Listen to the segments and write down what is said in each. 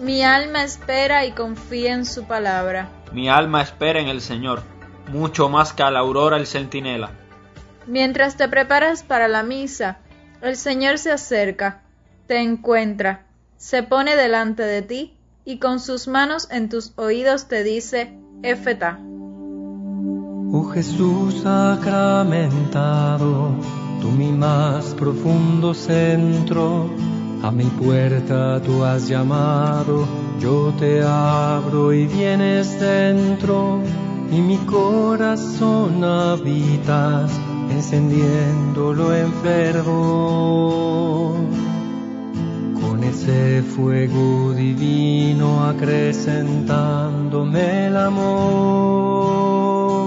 Mi alma espera y confía en su palabra. Mi alma espera en el Señor, mucho más que a la aurora el centinela. Mientras te preparas para la misa, el Señor se acerca, te encuentra, se pone delante de ti y con sus manos en tus oídos te dice, Éfeta. Oh Jesús sacramentado, tú mi más profundo centro, a mi puerta tú has llamado, yo te abro y vienes dentro, y mi corazón habitas, encendiéndolo en fervor. Con ese fuego divino acrecentándome el amor.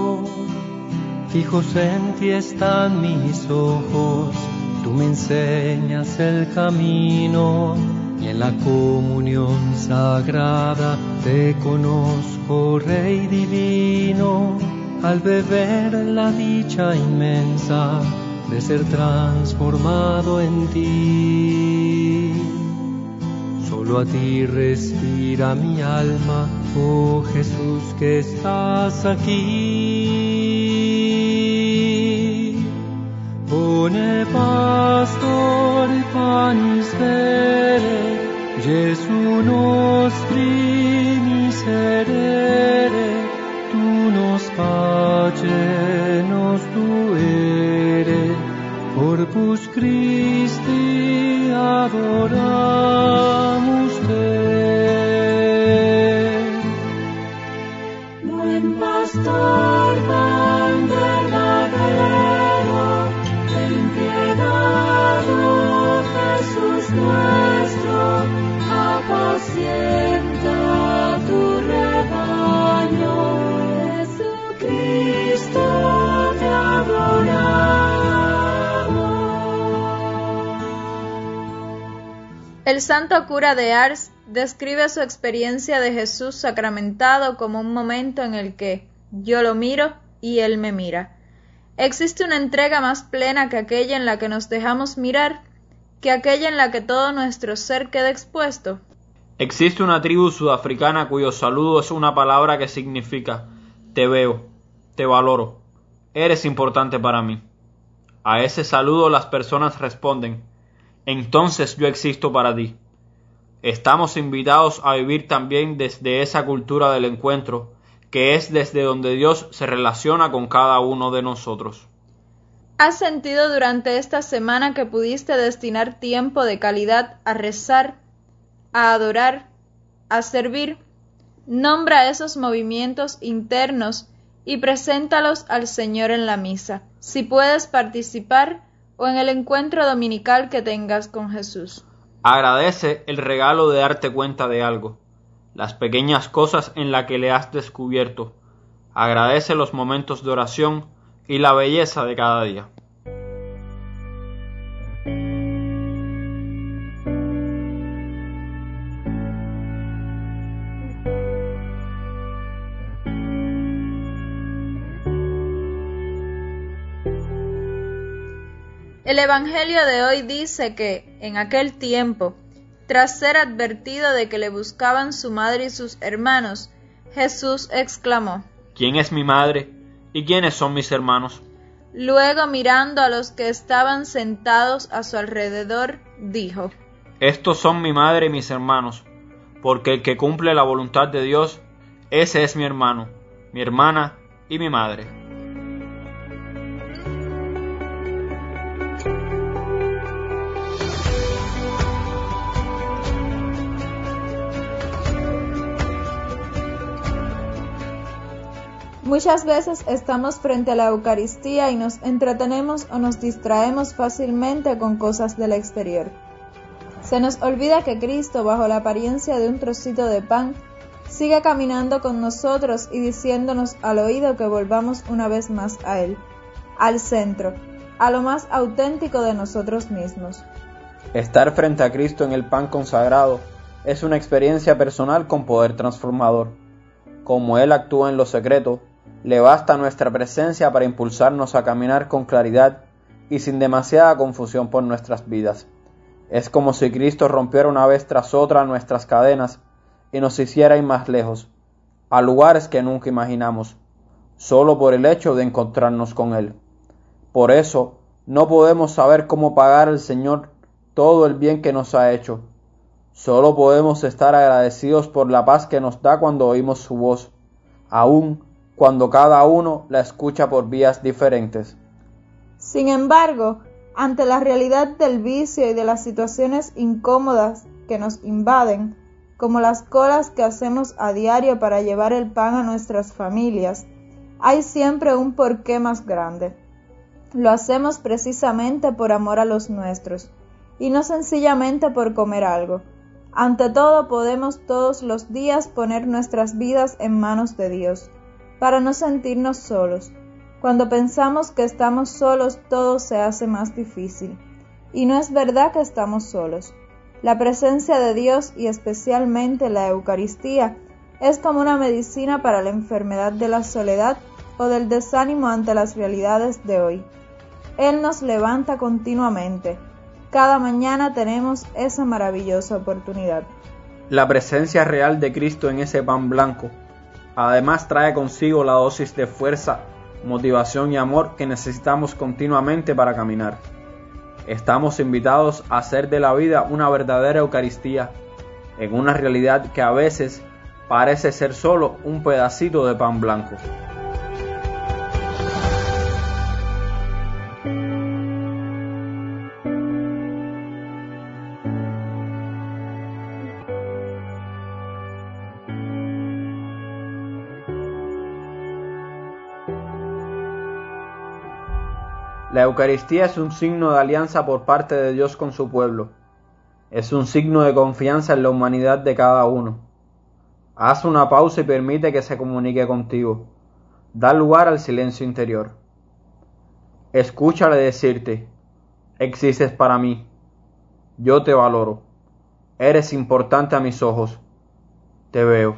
Fijos en ti están mis ojos tú me enseñas el camino y en la comunión sagrada te conozco, Rey divino, al beber la dicha inmensa de ser transformado en ti. Solo a ti respira mi alma, oh Jesús que estás aquí. Bone pastor panis vere, Jesu nostri miserere, tu nos pace nos tuere, corpus Christi adoramus santo cura de Ars describe su experiencia de Jesús sacramentado como un momento en el que yo lo miro y él me mira. ¿Existe una entrega más plena que aquella en la que nos dejamos mirar, que aquella en la que todo nuestro ser queda expuesto? Existe una tribu sudafricana cuyo saludo es una palabra que significa te veo, te valoro, eres importante para mí. A ese saludo las personas responden, entonces yo existo para ti. Estamos invitados a vivir también desde esa cultura del encuentro, que es desde donde Dios se relaciona con cada uno de nosotros. ¿Has sentido durante esta semana que pudiste destinar tiempo de calidad a rezar, a adorar, a servir? Nombra esos movimientos internos y preséntalos al Señor en la misa, si puedes participar o en el encuentro dominical que tengas con Jesús. Agradece el regalo de darte cuenta de algo, las pequeñas cosas en las que le has descubierto. Agradece los momentos de oración y la belleza de cada día. El Evangelio de hoy dice que, en aquel tiempo, tras ser advertido de que le buscaban su madre y sus hermanos, Jesús exclamó, ¿Quién es mi madre y quiénes son mis hermanos? Luego mirando a los que estaban sentados a su alrededor, dijo, Estos son mi madre y mis hermanos, porque el que cumple la voluntad de Dios, ese es mi hermano, mi hermana y mi madre. Muchas veces estamos frente a la Eucaristía y nos entretenemos o nos distraemos fácilmente con cosas del exterior. Se nos olvida que Cristo, bajo la apariencia de un trocito de pan, sigue caminando con nosotros y diciéndonos al oído que volvamos una vez más a Él, al centro, a lo más auténtico de nosotros mismos. Estar frente a Cristo en el pan consagrado es una experiencia personal con poder transformador. Como Él actúa en lo secreto, Le basta nuestra presencia para impulsarnos a caminar con claridad y sin demasiada confusión por nuestras vidas. Es como si Cristo rompiera una vez tras otra nuestras cadenas y nos hiciera ir más lejos, a lugares que nunca imaginamos, solo por el hecho de encontrarnos con Él. Por eso, no podemos saber cómo pagar al Señor todo el bien que nos ha hecho. Solo podemos estar agradecidos por la paz que nos da cuando oímos su voz, aun cuando cada uno la escucha por vías diferentes. Sin embargo, ante la realidad del vicio y de las situaciones incómodas que nos invaden, como las colas que hacemos a diario para llevar el pan a nuestras familias, hay siempre un porqué más grande. Lo hacemos precisamente por amor a los nuestros, y no sencillamente por comer algo. Ante todo podemos todos los días poner nuestras vidas en manos de Dios, para no sentirnos solos, cuando pensamos que estamos solos todo se hace más difícil. Y no es verdad que estamos solos. La presencia de Dios y especialmente la Eucaristía es como una medicina para la enfermedad de la soledad o del desánimo ante las realidades de hoy. Él nos levanta continuamente. Cada mañana tenemos esa maravillosa oportunidad. La presencia real de Cristo en ese pan blanco además trae consigo la dosis de fuerza motivación y amor que necesitamos continuamente para caminar. Estamos invitados a hacer de la vida una verdadera Eucaristía, en una realidad que a veces parece ser solo un pedacito de pan blanco. La Eucaristía es un signo de alianza por parte de Dios con su pueblo. Es un signo de confianza en la humanidad de cada uno. Haz una pausa y permite que se comunique contigo. Da lugar al silencio interior. Escúchale decirte, existes para mí. Yo te valoro. Eres importante a mis ojos. Te veo.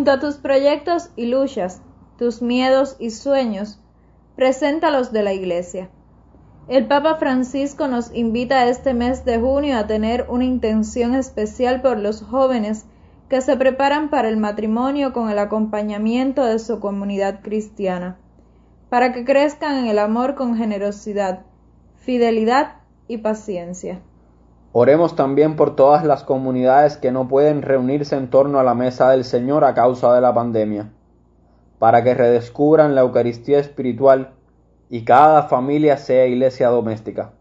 Junto a tus proyectos y luchas, tus miedos y sueños, preséntalos de la Iglesia. El Papa Francisco nos invita este mes de junio a tener una intención especial por los jóvenes que se preparan para el matrimonio con el acompañamiento de su comunidad cristiana, para que crezcan en el amor con generosidad, fidelidad y paciencia. Oremos también por todas las comunidades que no pueden reunirse en torno a la mesa del Señor a causa de la pandemia, para que redescubran la Eucaristía espiritual y cada familia sea iglesia doméstica.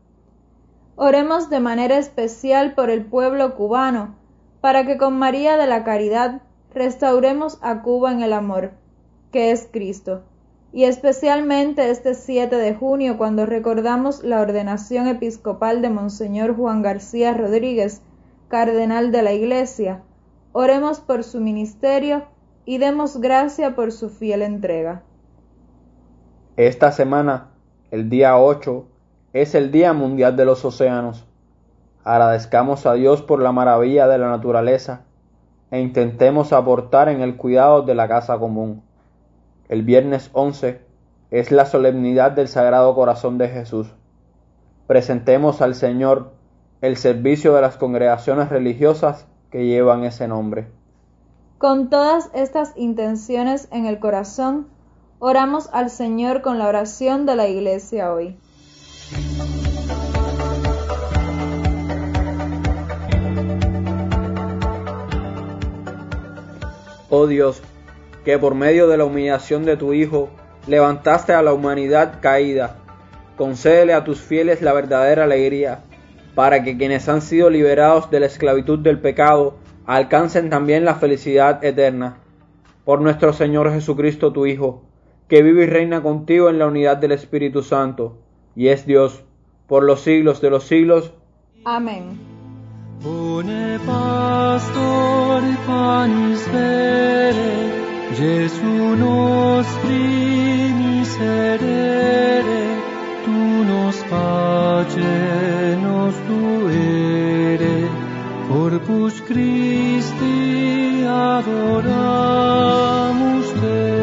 Oremos de manera especial por el pueblo cubano, para que con María de la Caridad restauremos a Cuba en el amor, que es Cristo y especialmente este 7 de junio cuando recordamos la ordenación episcopal de Monseñor Juan García Rodríguez, cardenal de la Iglesia. Oremos por su ministerio y demos gracia por su fiel entrega. Esta semana, el día 8, es el Día Mundial de los Océanos. Agradezcamos a Dios por la maravilla de la naturaleza e intentemos aportar en el cuidado de la casa común. El viernes 11 es la solemnidad del Sagrado Corazón de Jesús. Presentemos al Señor el servicio de las congregaciones religiosas que llevan ese nombre. Con todas estas intenciones en el corazón, oramos al Señor con la oración de la Iglesia hoy. Oh Dios, que por medio de la humillación de tu Hijo levantaste a la humanidad caída. Concédele a tus fieles la verdadera alegría, para que quienes han sido liberados de la esclavitud del pecado alcancen también la felicidad eterna. Por nuestro Señor Jesucristo, tu Hijo, que vive y reina contigo en la unidad del Espíritu Santo, y es Dios, por los siglos de los siglos. Amén. Jesu nostri miserere, tunos pace nos duere, corpus Christi adoramus te.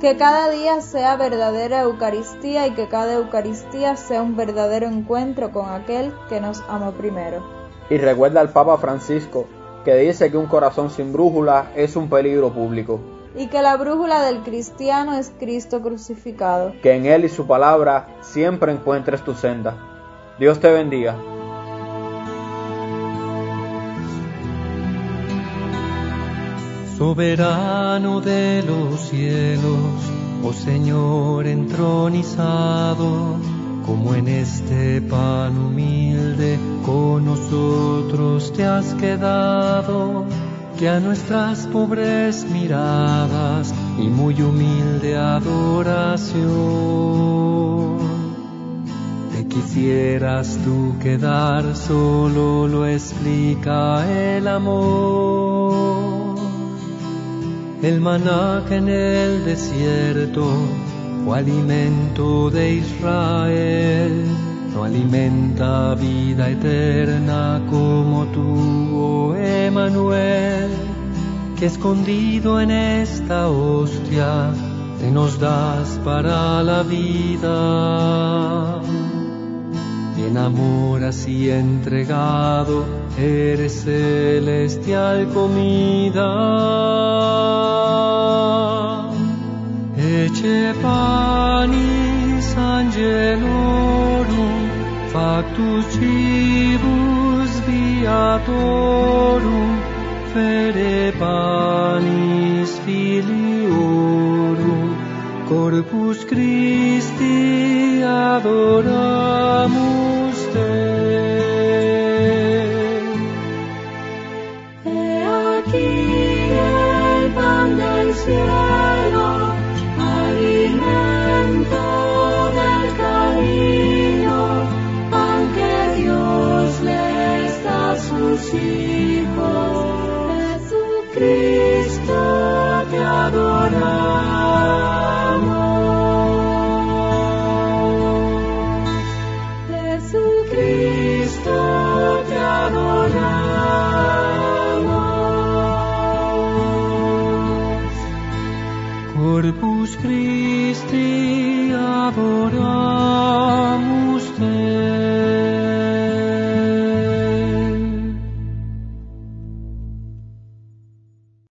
Que cada día sea verdadera Eucaristía y que cada Eucaristía sea un verdadero encuentro con aquel que nos amó primero. Y recuerda al Papa Francisco que dice que un corazón sin brújula es un peligro público, Y que la brújula del cristiano es Cristo crucificado. que en Él y su palabra siempre encuentres tu senda. Dios te bendiga. Soberano de los cielos, oh Señor entronizado, como en este pan humilde con nosotros te has quedado, que a nuestras pobres miradas y muy humilde adoración te quisieras tú quedar, solo lo explica el amor. El maná que en el desierto fue alimento de Israel, no alimenta vida eterna como tú, oh Emanuel, que escondido en esta hostia te nos das para la vida. Y en amor así entregado, eres celestial comida. Angelorum, factus cibus viatorum, fere panis filiorum, corpus Christi adoramus